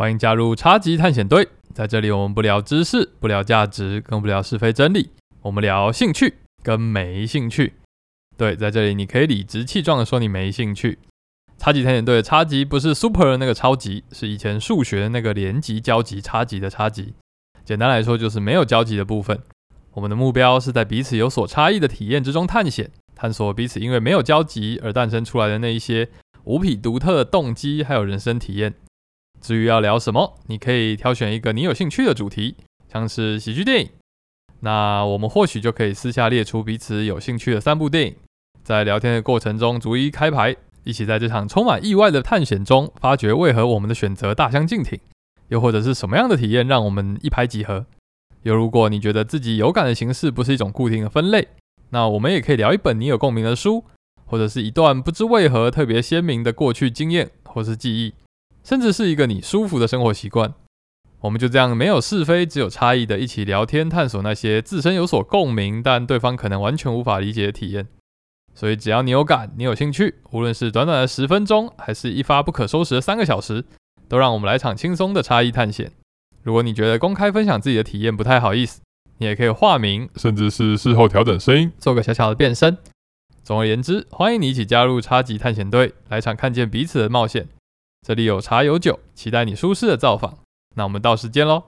欢迎加入超级探险队，在这里我们不聊知识，不聊价值，更不聊是非真理，我们聊兴趣跟没兴趣。对，在这里你可以理直气壮的说你没兴趣。超级探险队的超级不是 super 的那个超级，是以前数学的那个连级交集差级的差级。简单来说就是没有交集的部分。我们的目标是在彼此有所差异的体验之中探险，探索彼此因为没有交集而诞生出来的那一些无比独特的动机，还有人生体验。至于要聊什么，你可以挑选一个你有兴趣的主题，像是喜剧电影。那我们或许就可以私下列出彼此有兴趣的三部电影，在聊天的过程中逐一开牌，一起在这场充满意外的探险中，发掘为何我们的选择大相径庭，又或者是什么样的体验让我们一拍即合。又如果你觉得自己有感的形式不是一种固定的分类，那我们也可以聊一本你有共鸣的书，或者是一段不知为何特别鲜明的过去经验或是记忆。甚至是一个你舒服的生活习惯，我们就这样没有是非，只有差异的一起聊天，探索那些自身有所共鸣，但对方可能完全无法理解的体验。所以只要你有感，你有兴趣，无论是短短的十分钟，还是一发不可收拾的三个小时，都让我们来场轻松的差异探险。如果你觉得公开分享自己的体验不太好意思，你也可以化名，甚至是事后调整声音，做个小小的变身。总而言之，欢迎你一起加入差级探险队，来场看见彼此的冒险。这里有茶有酒，期待你舒适的造访。那我们到时间喽。